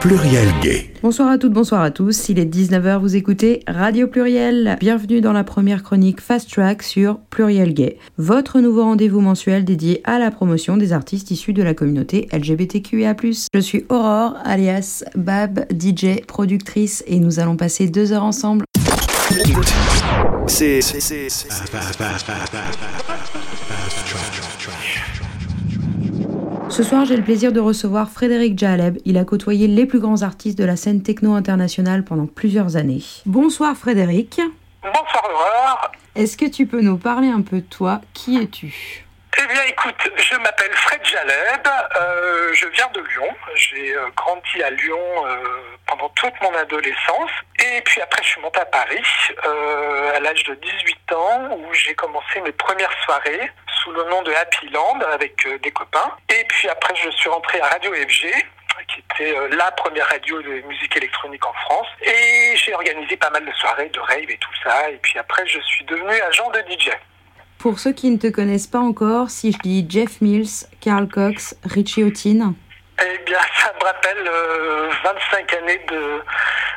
Pluriel Gay. Bonsoir à toutes, bonsoir à tous. Il est 19h, vous écoutez Radio Pluriel. Bienvenue dans la première chronique Fast Track sur Pluriel Gay, votre nouveau rendez-vous mensuel dédié à la promotion des artistes issus de la communauté LGBTQIA. Je suis Aurore, alias Bab, DJ, productrice, et nous allons passer deux heures ensemble. C'est. Ce soir, j'ai le plaisir de recevoir Frédéric Jaleb. Il a côtoyé les plus grands artistes de la scène techno internationale pendant plusieurs années. Bonsoir Frédéric. Bonsoir. Est-ce que tu peux nous parler un peu de toi? Qui es-tu? Eh bien, écoute, je m'appelle Fred Jaleb, euh, je viens de Lyon. J'ai euh, grandi à Lyon euh, pendant toute mon adolescence. Et puis après, je suis monté à Paris à l'âge de 18 ans, où j'ai commencé mes premières soirées sous le nom de Happy Land avec des copains. Et puis après, je suis rentré à Radio FG, qui était la première radio de musique électronique en France. Et j'ai organisé pas mal de soirées, de rave et tout ça. Et puis après, je suis devenu agent de DJ. Pour ceux qui ne te connaissent pas encore, si je dis Jeff Mills, Carl Cox, Richie Houghton Eh bien, ça me rappelle 25 euh, années de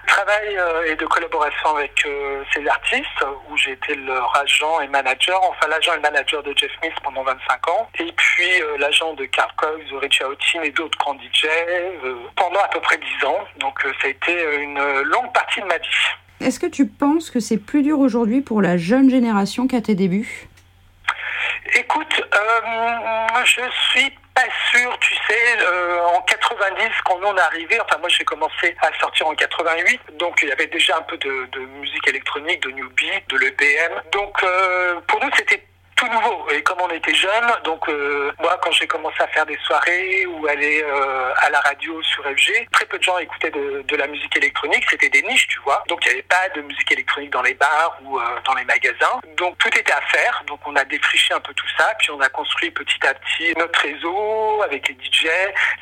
travail euh, et de collaboration avec euh, ces artistes, où j'ai été leur agent et manager, enfin l'agent et manager de Jeff Mills pendant 25 ans, et puis l'agent de Carl Cox, de Richie Houghton et d'autres grands DJ pendant à peu près 10 ans. Donc ça a été une longue partie de ma vie. Est-ce que tu penses que c'est plus dur aujourd'hui pour la jeune génération qu'à tes débuts? Écoute, euh, je suis pas sûr, tu sais, euh, en 90, quand on est arrivé, enfin moi j'ai commencé à sortir en 88, donc il y avait déjà un peu de, musique électronique, de New Beat, de l'EBM. Donc euh, pour nous c'était nouveau. Et comme on était jeunes, donc euh, moi quand j'ai commencé à faire des soirées ou aller euh, à la radio sur FG, très peu de gens écoutaient de, la musique électronique, c'était des niches, tu vois. Donc il n'y avait pas de musique électronique dans les bars ou euh, dans les magasins. Donc tout était à faire. Donc on a défriché un peu tout ça, puis on a construit petit à petit notre réseau avec les DJ,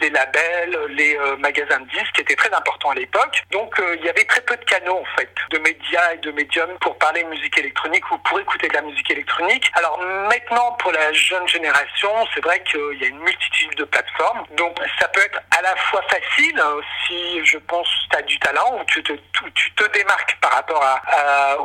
les labels, les magasins de disques, qui étaient très importants à l'époque. Donc il y avait très peu de canaux en fait, de médias et de médiums pour parler de musique électronique ou pour écouter de la musique électronique. Alors Maintenant, pour la jeune génération, c'est vrai qu'il y a une multitude de plateformes. Donc, ça peut être à la fois facile euh, si, je pense, tu as du talent ou tu te, tu te démarques par rapport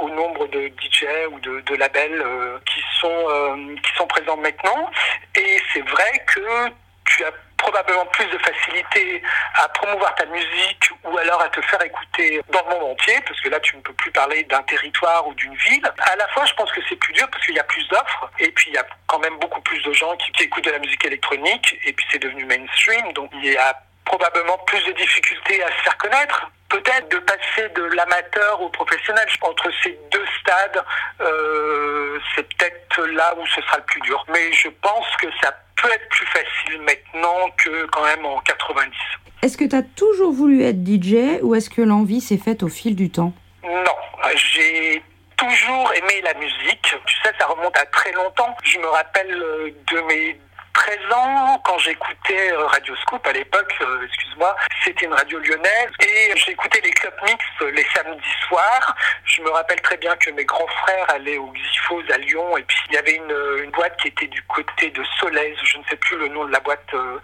au nombre de DJ ou de, labels euh, qui, sont, euh, qui sont présents maintenant. Et c'est vrai que tu as probablement plus de facilité à promouvoir ta musique ou alors à te faire écouter dans le monde entier, parce que là tu ne peux plus parler d'un territoire ou d'une ville. À la fois, je pense que c'est plus dur parce qu'il y a plus d'offres et puis il y a quand même beaucoup plus de gens qui, écoutent de la musique électronique et puis c'est devenu mainstream, donc il y a probablement plus de difficultés à se faire connaître. Peut-être de passer de l'amateur au professionnel. Entre ces deux stades, euh, c'est peut-être là où ce sera le plus dur. Mais je pense que ça peut être plus facile maintenant que quand même en 90. Est-ce que tu as toujours voulu être DJ ou est-ce que l'envie s'est faite au fil du temps? Non, j'ai toujours aimé la musique. Tu sais, ça remonte à très longtemps. Je me rappelle euh, de mes 13 ans, quand j'écoutais euh, Radio Scoop à l'époque, euh, excuse-moi, c'était une radio lyonnaise et j'écoutais les clubs mix les samedis soirs. Je me rappelle très bien que mes grands frères allaient au Xyphos à Lyon et puis il y avait une, boîte qui était du côté de Solèze, je ne sais plus le nom de la boîte euh,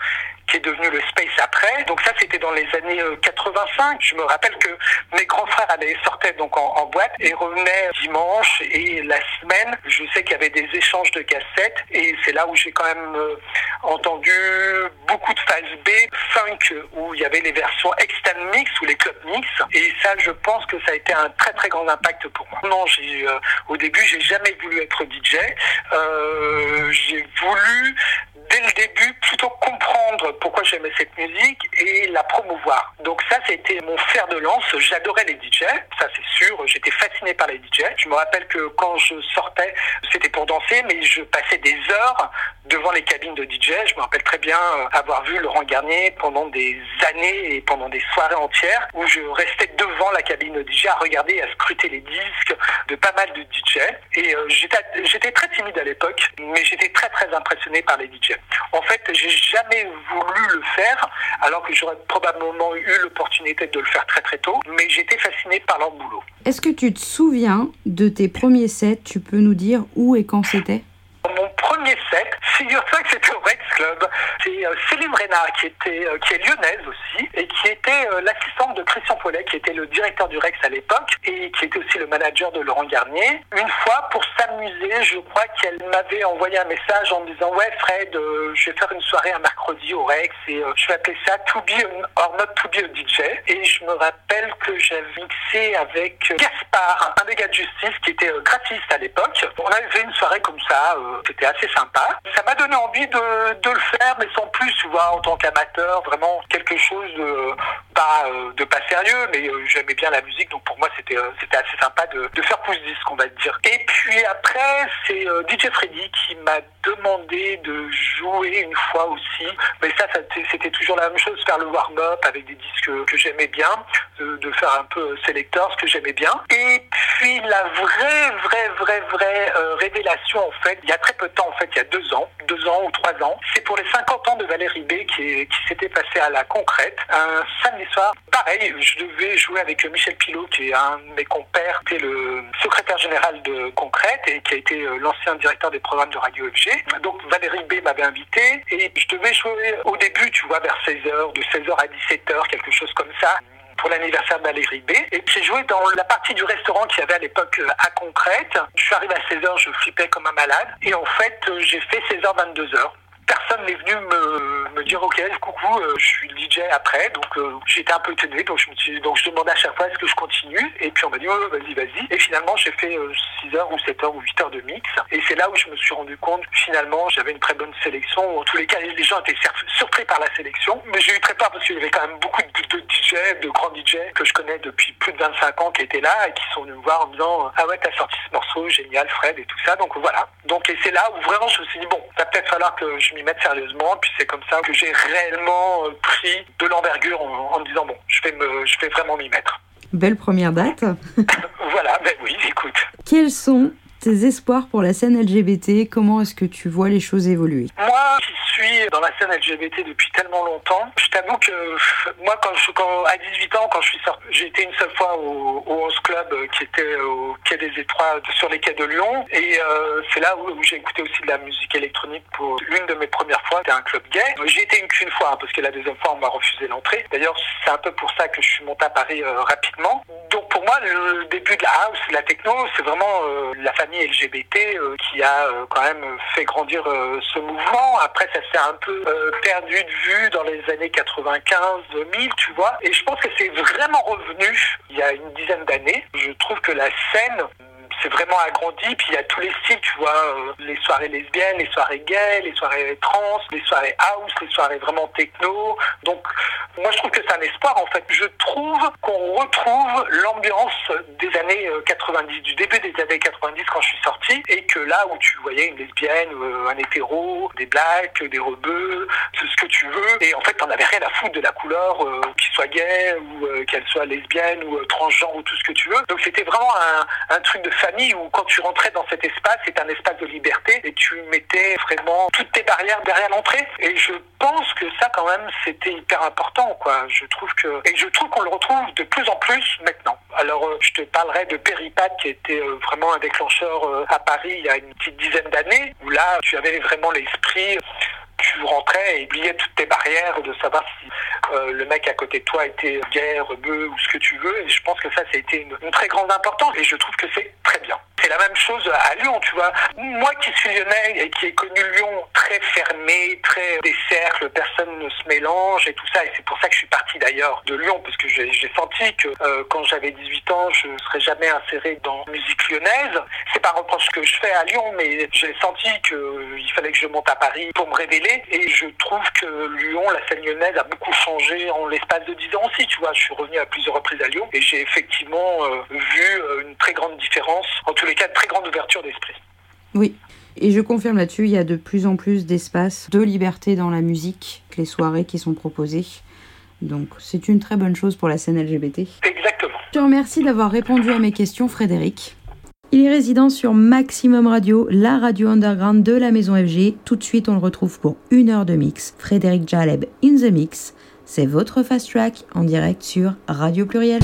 qui est devenu le Space après. Donc ça, c'était dans les années 85. Je me rappelle que mes grands frères allaient sortaient donc en, boîte et revenaient dimanche et la semaine. Je sais qu'il y avait des échanges de cassettes et c'est là où j'ai quand même entendu beaucoup de phase B, funk, où il y avait les versions extend mix ou les club mix. Et ça, je pense que ça a été un très très grand impact pour moi. Non, euh, au début, j'ai jamais voulu être DJ. Euh, j'ai voulu dès le début plutôt comprendre pourquoi j'aimais cette musique et la promouvoir. Donc ça, c'était mon fer de lance. J'adorais les DJ, ça c'est sûr. J'étais fasciné par les DJ. Je me rappelle que quand je sortais, c'était pour danser, mais je passais des heures devant les cabines de DJ. Je me rappelle très bien euh, avoir vu Laurent Garnier pendant des années et pendant des soirées entières où je restais devant la cabine de DJ à regarder et à scruter les disques de pas mal de DJ. Et euh, j'étais très timide à l'époque, mais j'étais très très impressionné par les DJ. En fait, j'ai jamais voulu le faire, alors que j'aurais probablement eu l'opportunité de le faire très très tôt, mais j'étais fasciné par leur boulot. Est-ce que tu te souviens de tes premiers sets? Tu peux nous dire où et quand c'était? Mon premier set, figure-toi que c'était au Rex Club. C'est euh, Céline Reynard qui était euh, qui est lyonnaise aussi et qui était euh, l'assistante de Christian Paulet, qui était le directeur du Rex à l'époque et qui était aussi le manager de Laurent Garnier. Une fois, pour s'amuser, je crois qu'elle m'avait envoyé un message en me disant ouais Fred, je vais faire une soirée un mercredi au Rex et je vais appeler ça To Be or Not To Be a DJ. Et je me rappelle que j'avais mixé avec Gaspard, un des gars de justice qui était graphiste à l'époque. On avait fait une soirée comme ça, c'était assez sympa. Ça m'a donné envie de, de, le faire, mais sans plus, tu vois, en tant qu'amateur, vraiment quelque chose de pas euh, de pas sérieux, mais euh, j'aimais bien la musique, donc pour moi c'était euh, c'était assez sympa de, de faire pouce disque, on va dire. Et puis après, c'est DJ Freddy qui m'a demandé de jouer une fois aussi, mais ça, c'était toujours la même chose, faire le warm-up avec des disques que j'aimais bien, de, de, faire un peu sélecteur, ce que j'aimais bien. Et puis la vraie, vraie, vraie, vraie révélation en fait, il y a très peu de temps en fait, il y a deux ans, deux ans ou trois ans, c'est pour les 50 ans de Valérie B qui, s'était passé à la concrète un samedi soir. Pareil, je devais jouer avec Michel Pilot, qui est un de mes compères, qui est le secrétaire général de Concrète et qui a été euh, l'ancien directeur des programmes de Radio FG. Donc Valérie B m'avait invité et je devais jouer au début, tu vois, vers 16h, de 16h à 17h, quelque chose comme ça pour l'anniversaire de Valérie B. Et j'ai joué dans la partie du restaurant qu'il y avait à l'époque euh, à Concrète. Je suis arrivé à 16h, je flippais comme un malade. Et en fait, euh, j'ai fait 16h, 22h personne n'est venu me, dire ok coucou euh, je suis DJ après donc euh, j'étais un peu étonné donc je me suis, donc je demandais à chaque fois est-ce que je continue? Et puis on m'a dit oh, vas-y vas-y. Et finalement j'ai fait 6 euh, heures ou 7 heures ou 8 heures de mix. Et c'est là où je me suis rendu compte finalement j'avais une très bonne sélection. En tous les cas les gens étaient surpris par la sélection. Mais j'ai eu très peur parce qu'il y avait quand même beaucoup de, de DJ de grands DJ que je connais depuis plus de 25 ans qui étaient là et qui sont venus me voir en me disant ah ouais t'as sorti ce morceau génial Fred et tout ça. Donc voilà. Donc et c'est là où vraiment je me suis dit bon va peut-être falloir que je m'y mette sérieusement. Puis c'est comme ça que j'ai réellement euh, pris de l'envergure en, me disant bon, je vais, me, je vais vraiment m'y mettre. Belle première date. voilà, ben oui, écoute. Quels sont tes espoirs pour la scène LGBT Comment est-ce que tu vois les choses évoluer? Moi, qui suis dans la scène LGBT depuis tellement longtemps, je t'avoue que moi, quand, je, à 18 ans, quand je suis sorti, j'ai été une seule fois au, au 11 Club qui était au Quai des Étoiles sur les quais de Lyon. Et euh, c'est là où, j'ai écouté aussi de la musique électronique pour l'une de mes premières fois. C'était un club gay. J'y étais une qu'une fois, hein, parce que la deuxième fois, on m'a refusé l'entrée. D'ailleurs, c'est un peu pour ça que je suis monté à Paris euh, rapidement. Pour moi, le début de la house, la techno, c'est vraiment la famille LGBT euh, qui a euh, quand même fait grandir euh, ce mouvement. Après, ça s'est un peu perdu de vue dans les années 95-2000, tu vois. Et je pense que c'est vraiment revenu il y a une dizaine d'années. Je trouve que la scène c'est vraiment agrandi. Puis il y a tous les styles, tu vois, euh, les soirées lesbiennes, les soirées gays, les soirées trans, les soirées house, les soirées vraiment techno. Donc moi je trouve que c'est un espoir en fait. Je trouve qu'on retrouve l'ambiance des années 90, euh, du début des années 90 quand je suis sorti, et que là où tu voyais une lesbienne, euh, un hétéro, des blacks, des rebeux, ce que tu veux, et en fait t'en avais rien à foutre de la couleur, qu'il soit gay ou qu'elle soit lesbienne ou transgenre ou tout ce que tu veux. Donc c'était vraiment un, un truc de famille où quand tu rentrais dans cet espace, c'est un espace de liberté et tu mettais vraiment toutes tes barrières derrière l'entrée. Et je pense que ça, quand même, c'était hyper important, quoi. Je trouve que, et je trouve qu'on le retrouve de plus en plus maintenant. Alors, euh, je te parlerai de Péripat, qui était euh, vraiment un déclencheur euh, à Paris il y a une petite dizaine d'années, où là, tu avais vraiment l'esprit tu rentrais et oubliais toutes tes barrières de savoir si euh, le mec à côté de toi était gay, rebeu ou ce que tu veux. Et je pense que ça, ça a été une, très grande importance et je trouve que c'est très bien. C'est la même chose à Lyon, tu vois. Moi qui suis lyonnais et qui ai connu Lyon très fermé, très des cercles, personne ne se mélange et tout ça. Et c'est pour ça que je suis parti d'ailleurs de Lyon, parce que j'ai senti que euh, quand j'avais 18 ans, je ne serais jamais inséré dans musique lyonnaise. C'est pas un reproche que je fais à Lyon, mais j'ai senti qu'il fallait que je monte à Paris pour me révéler. Et je trouve que Lyon, la scène lyonnaise, a beaucoup changé en l'espace de 10 ans aussi. Tu vois, je suis revenu à plusieurs reprises à Lyon et j'ai effectivement euh, vu euh, une très grande différence, en tous les cas, une très grande ouverture d'esprit. Oui. Et je confirme là-dessus, il y a de plus en plus d'espace de liberté dans la musique, les soirées qui sont proposées. Donc c'est une très bonne chose pour la scène LGBT. Exactement. Je te remercie d'avoir répondu à mes questions, Frédéric. Il est résident sur Maximum Radio, la radio underground de la maison FG. Tout de suite, on le retrouve pour une heure de mix. Frédéric Jaleb in the mix. C'est votre fast track en direct sur Radio Pluriel.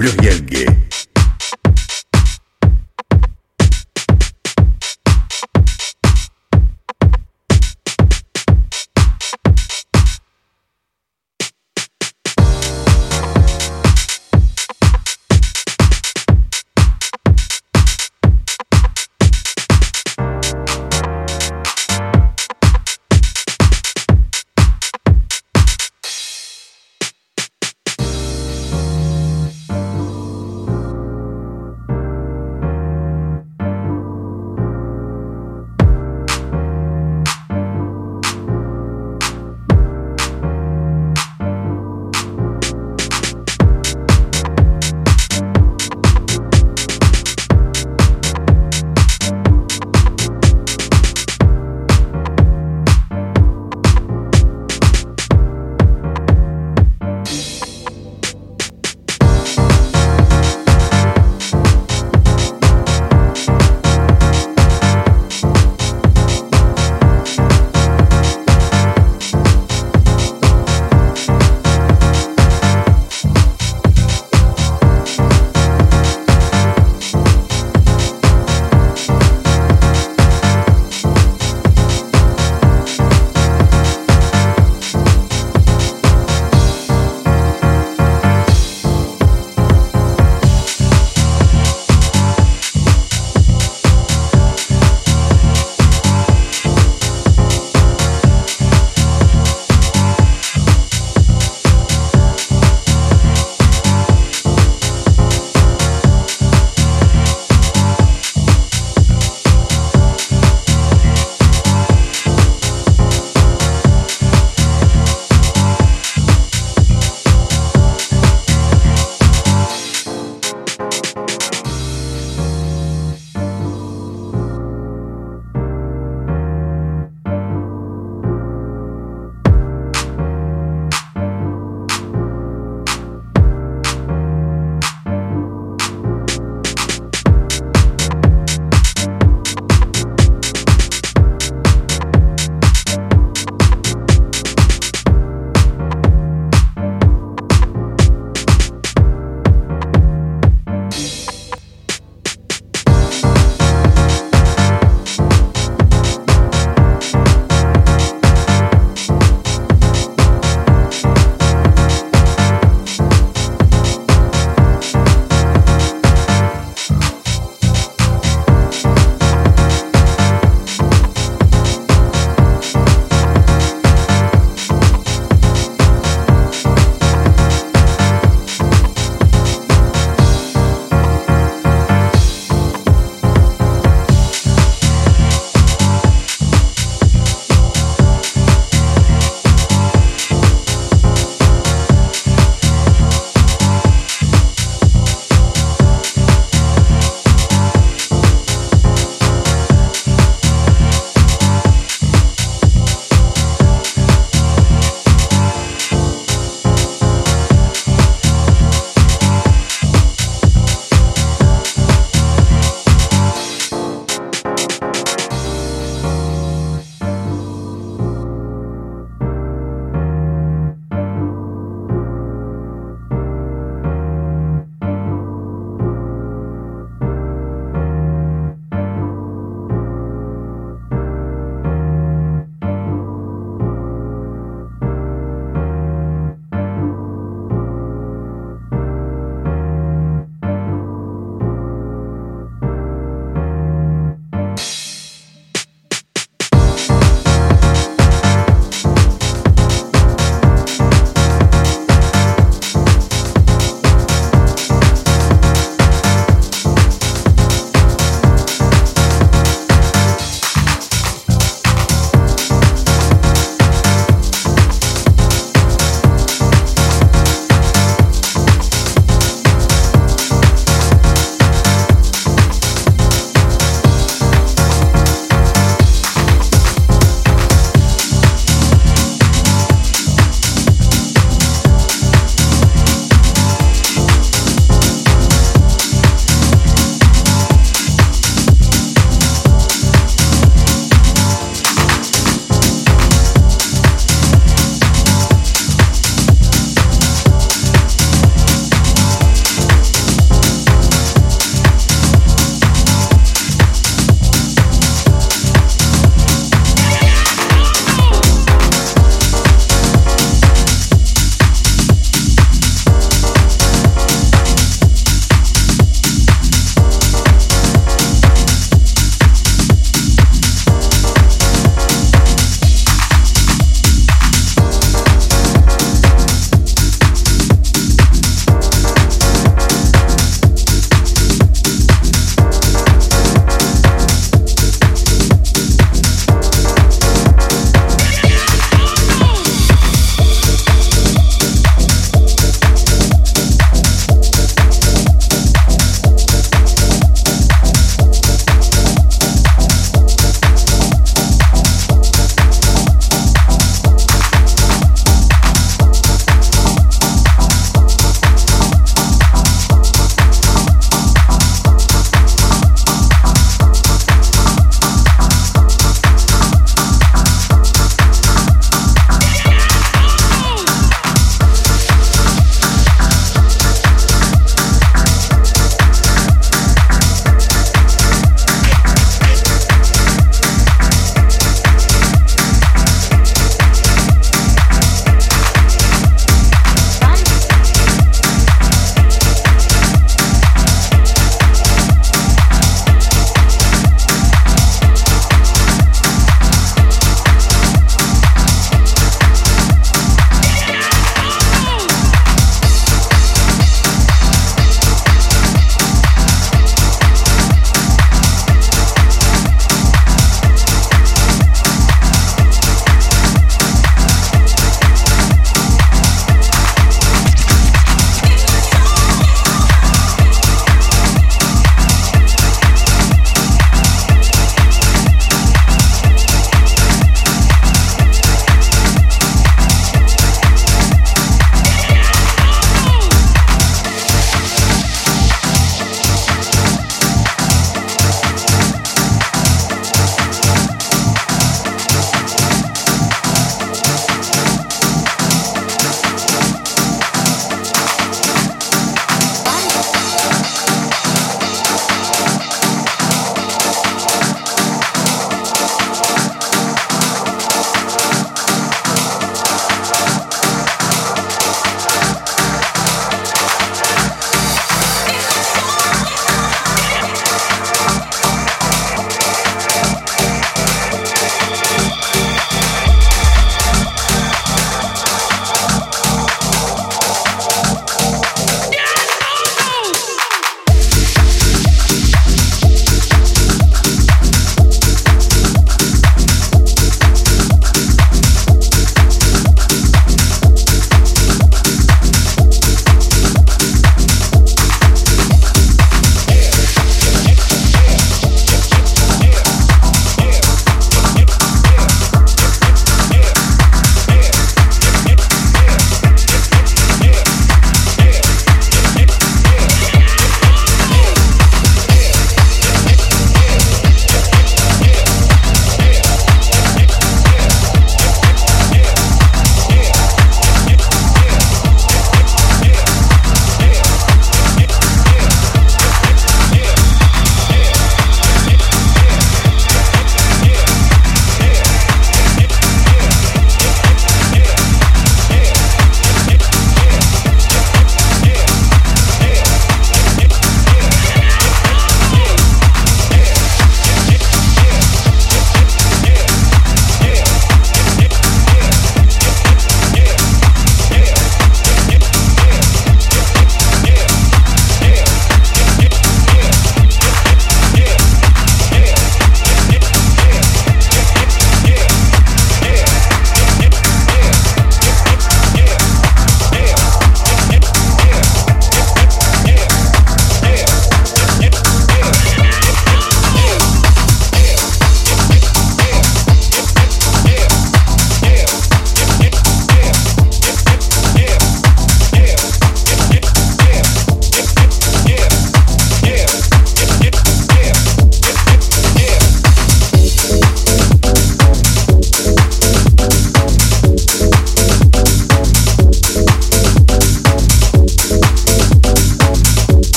Pluriel Gay.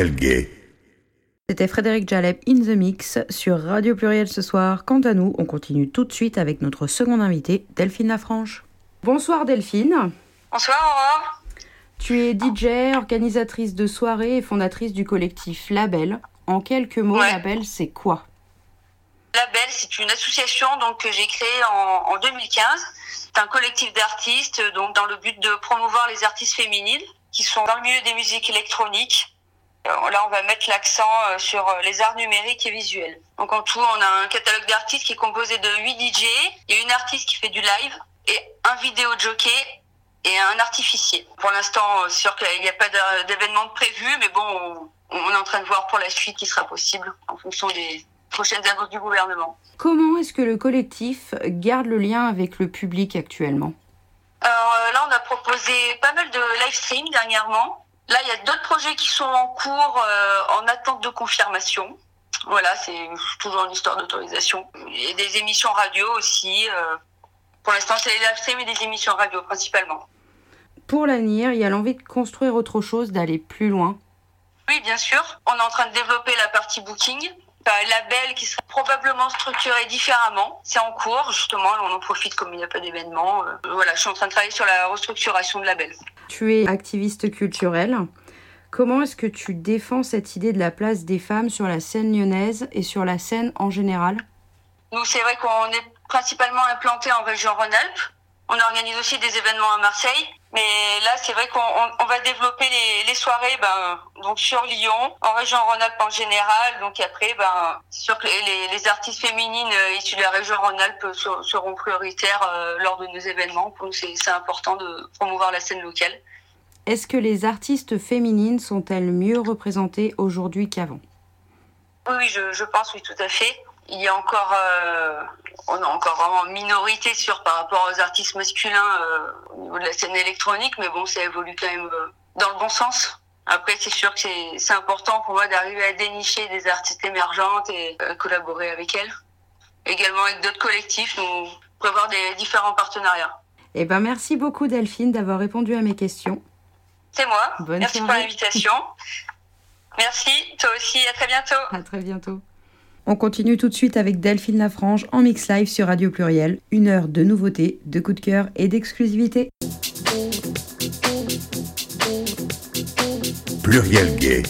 Pluriel Gay. C'était Frédéric Jalep in the mix sur Radio Pluriel ce soir. Quant à nous, on continue tout de suite avec notre seconde invitée, Delphine Lafranche. Bonsoir Delphine. Bonsoir Aurore. Tu es DJ, organisatrice de soirées et fondatrice du collectif Label. En quelques mots, Label, c'est quoi? Label, c'est une association donc, que j'ai créée en, 2015. C'est un collectif d'artistes donc, dans le but de promouvoir les artistes féminines qui sont dans le milieu des musiques électroniques. Euh, là, on va mettre l'accent euh, sur euh, les arts numériques et visuels. Donc en tout, on a un catalogue d'artistes qui est composé de 8 DJ. Il y a une artiste qui fait du live et un vidéo jockey et un artificier. Pour l'instant, c'est sûr qu'il n'y a pas d'événement prévu, mais bon, on, est en train de voir pour la suite qui sera possible en fonction des prochaines annonces du gouvernement. Comment est-ce que le collectif garde le lien avec le public actuellement? Alors là, on a proposé pas mal de live stream dernièrement. Là, il y a d'autres projets qui sont en cours, euh, en attente de confirmation. Voilà, c'est toujours une histoire d'autorisation. A des émissions radio aussi. Euh, pour l'instant, c'est les live streams et des émissions radio principalement. Pour l'avenir, il y a l'envie de construire autre chose, d'aller plus loin. Oui, bien sûr. On est en train de développer la partie booking. Un label qui serait probablement structuré différemment. C'est en cours, justement. On en profite comme il n'y a pas d'événement. Euh, voilà, je suis en train de travailler sur la restructuration de label. Tu es activiste culturelle. Comment est-ce que tu défends cette idée de la place des femmes sur la scène lyonnaise et sur la scène en général? Nous, c'est vrai qu'on est principalement implanté en région Rhône-Alpes. On organise aussi des événements à Marseille. Mais là, c'est vrai qu'on va développer les, soirées ben, donc sur Lyon, en région Rhône-Alpes en général. Donc après, ben, c'est sûr que les, artistes féminines euh, issues de la région Rhône-Alpes seront prioritaires euh, lors de nos événements. Pour nous, c'est important de promouvoir la scène locale. Est-ce que les artistes féminines sont-elles mieux représentées aujourd'hui qu'avant? Oui, je, je pense, oui, tout à fait il y a encore, euh, on est encore vraiment minorité sur par rapport aux artistes masculins euh, au niveau de la scène électronique, mais bon, ça évolue quand même euh, dans le bon sens. Après, c'est sûr que c'est important pour moi d'arriver à dénicher des artistes émergentes et collaborer avec elles. Également avec d'autres collectifs, nous prévoir des différents partenariats. Eh ben, merci beaucoup Delphine d'avoir répondu à mes questions. C'est moi. merci pour l'invitation. merci, toi aussi, à très bientôt. À très bientôt. On continue tout de suite avec Delphine Lafrange en mix live sur Radio Pluriel. Une heure de nouveautés, de coups de cœur et d'exclusivité. Pluriel gay.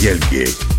Pluriel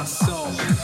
my soul.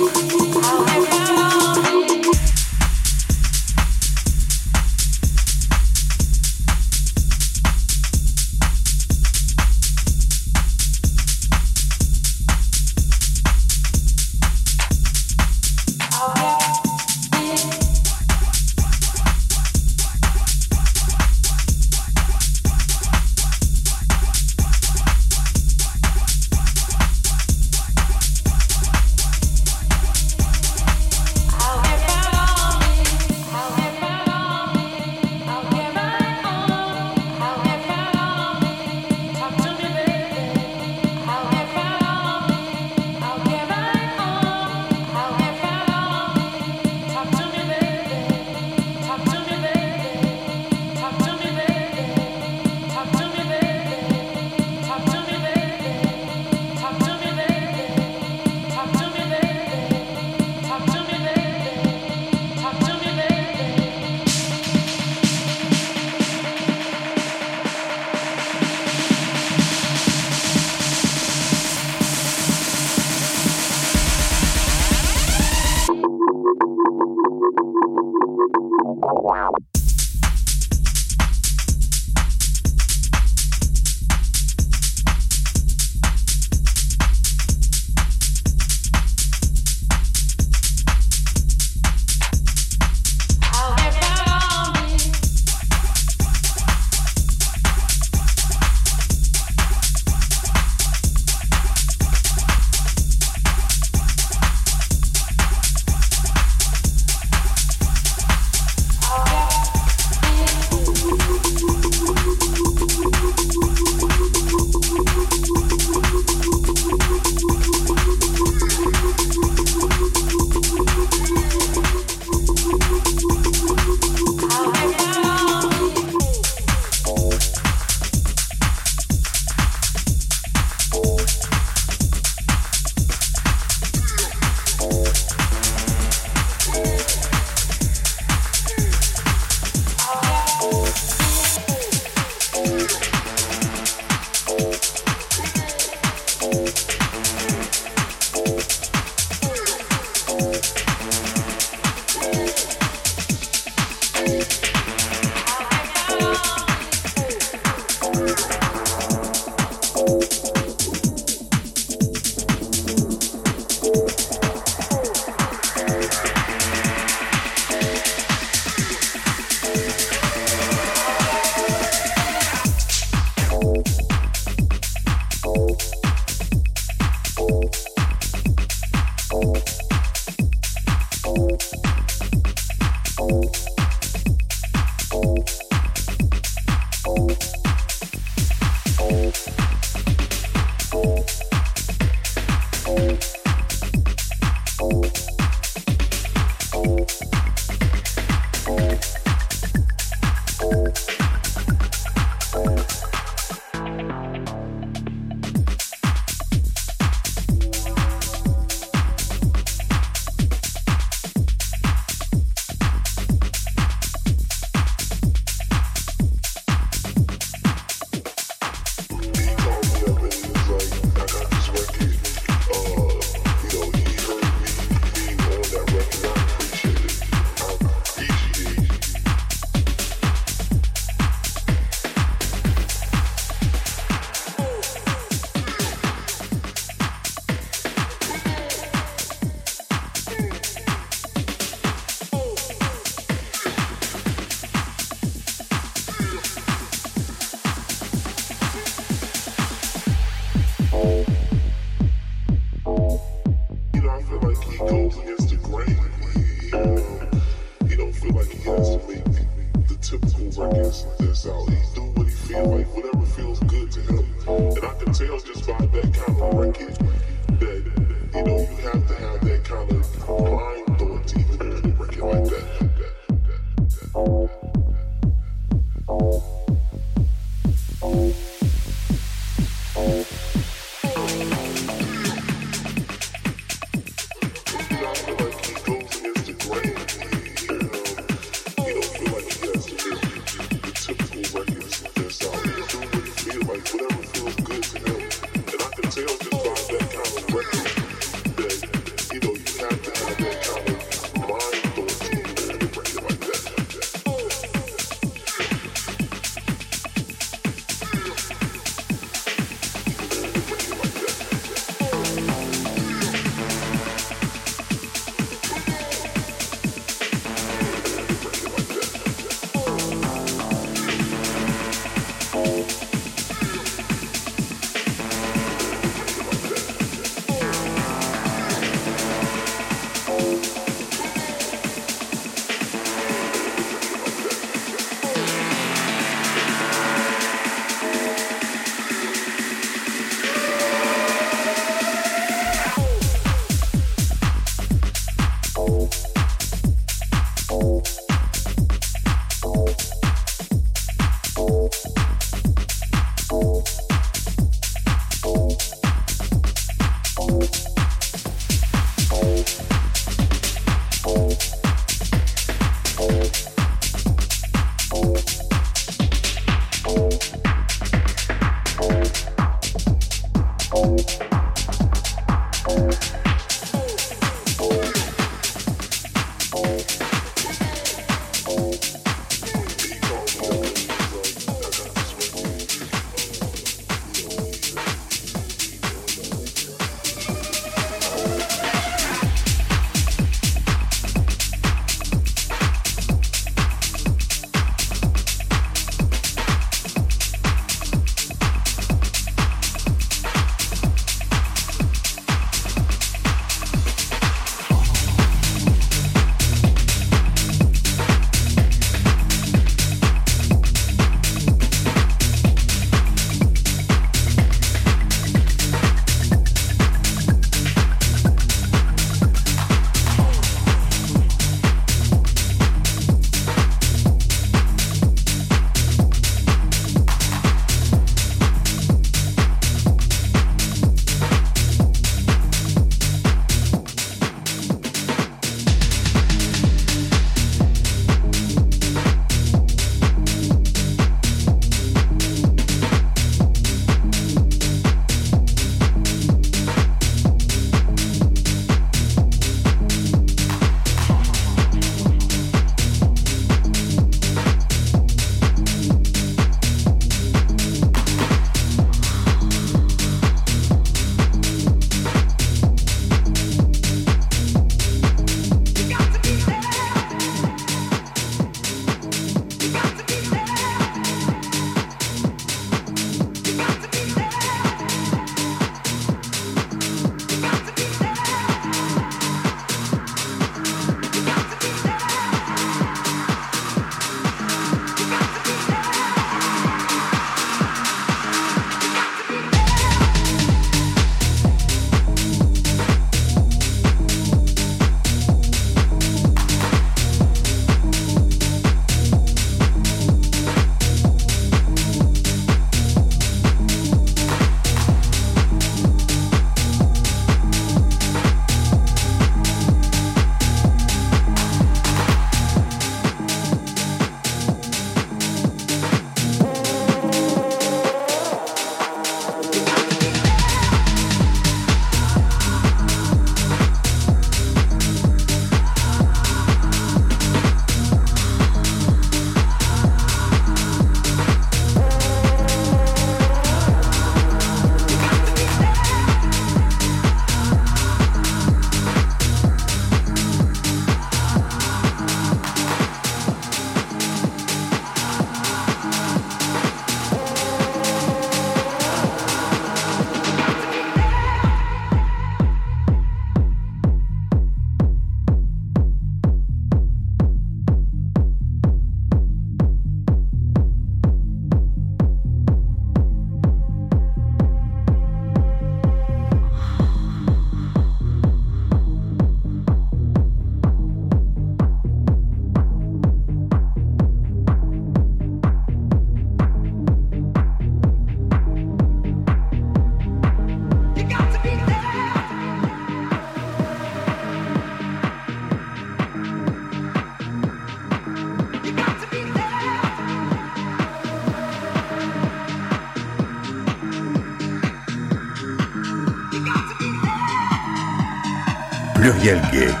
Pluriel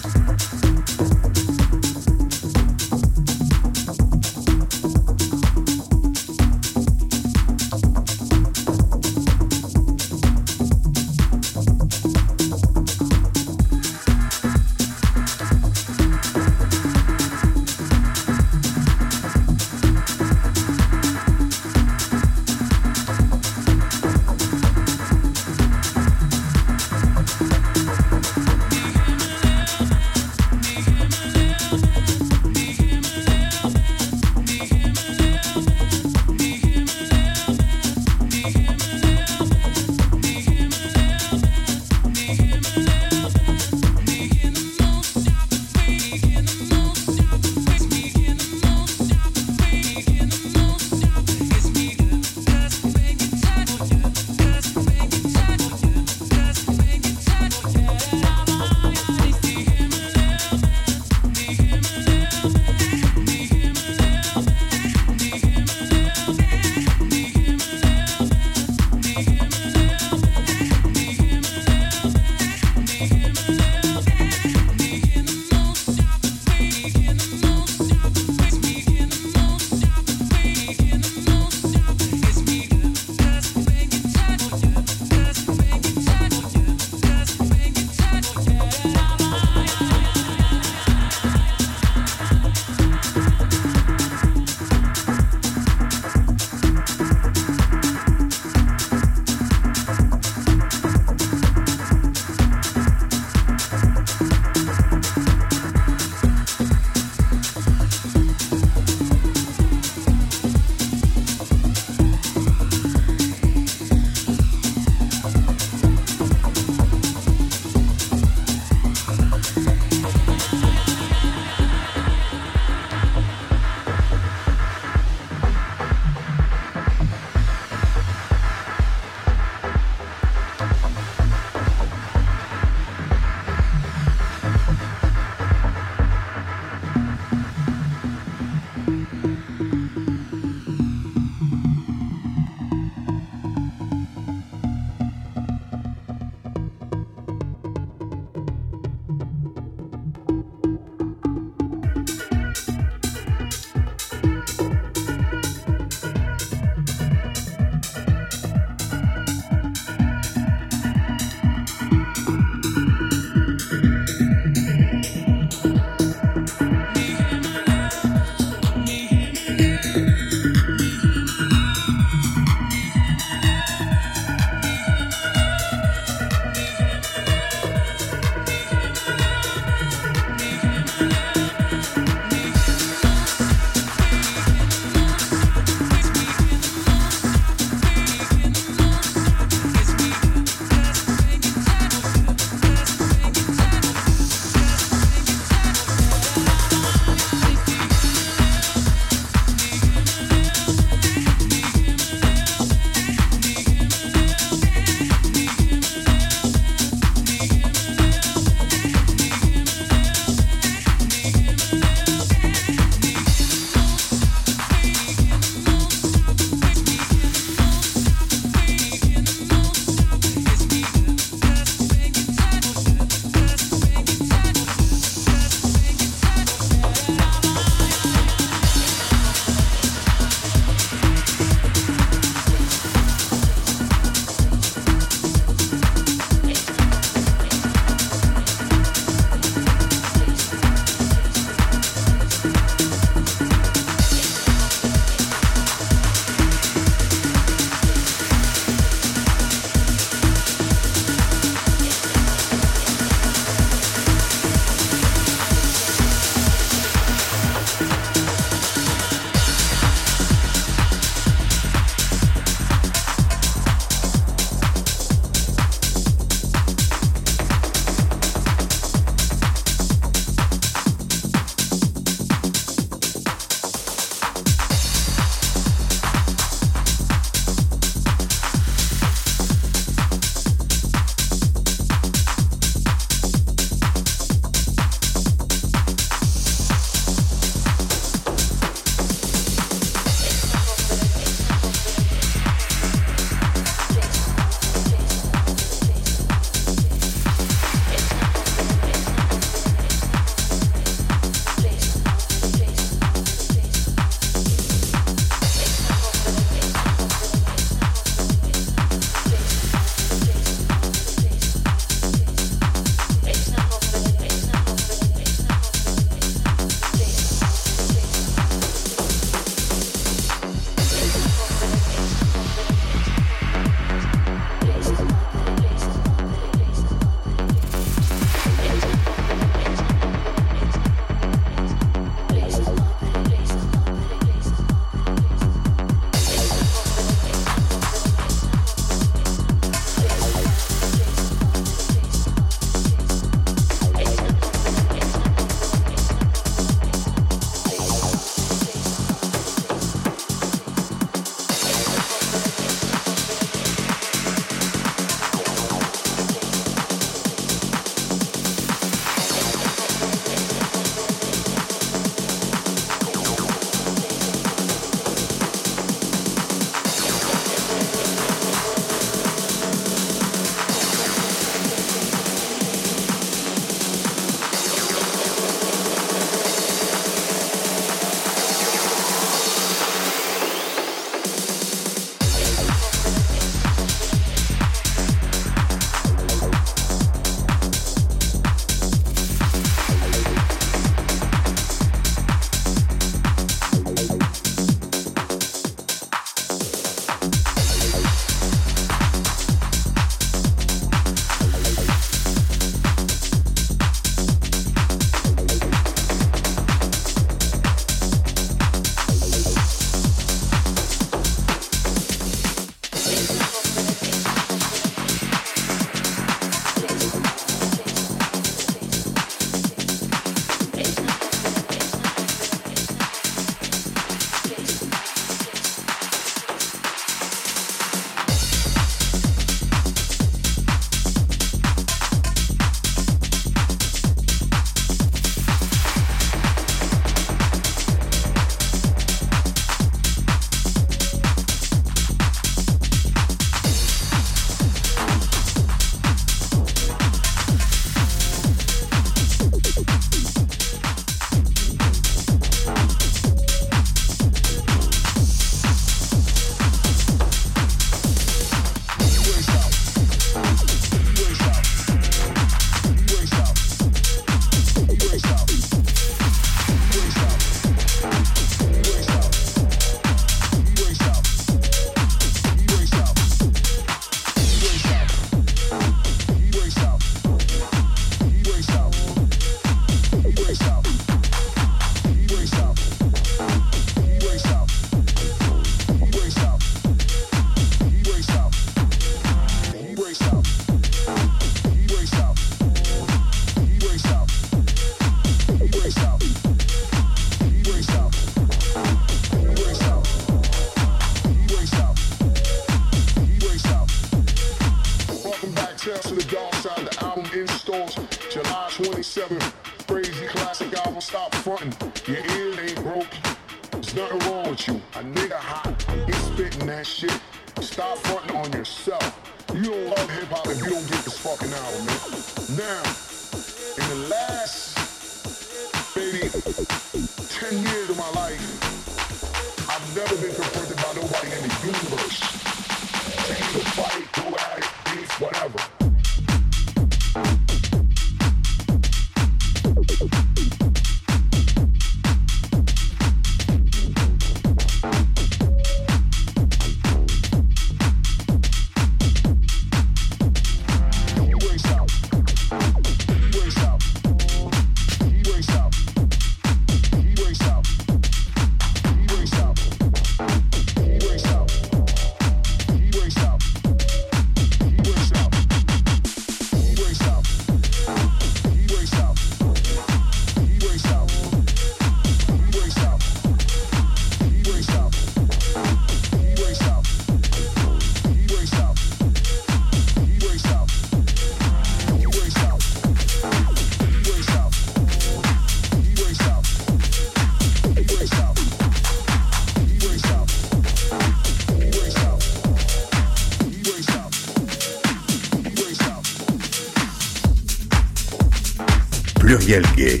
Ariel Gay.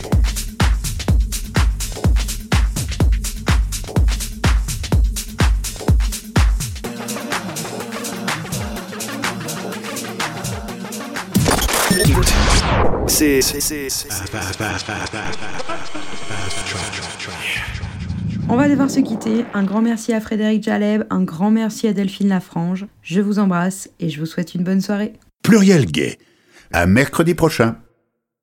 On va devoir se quitter. Un grand merci à Frédéric Jaleb, un grand merci à Delphine Lafrange. Je vous embrasse et je vous souhaite une bonne soirée. Pluriel gay. À mercredi prochain.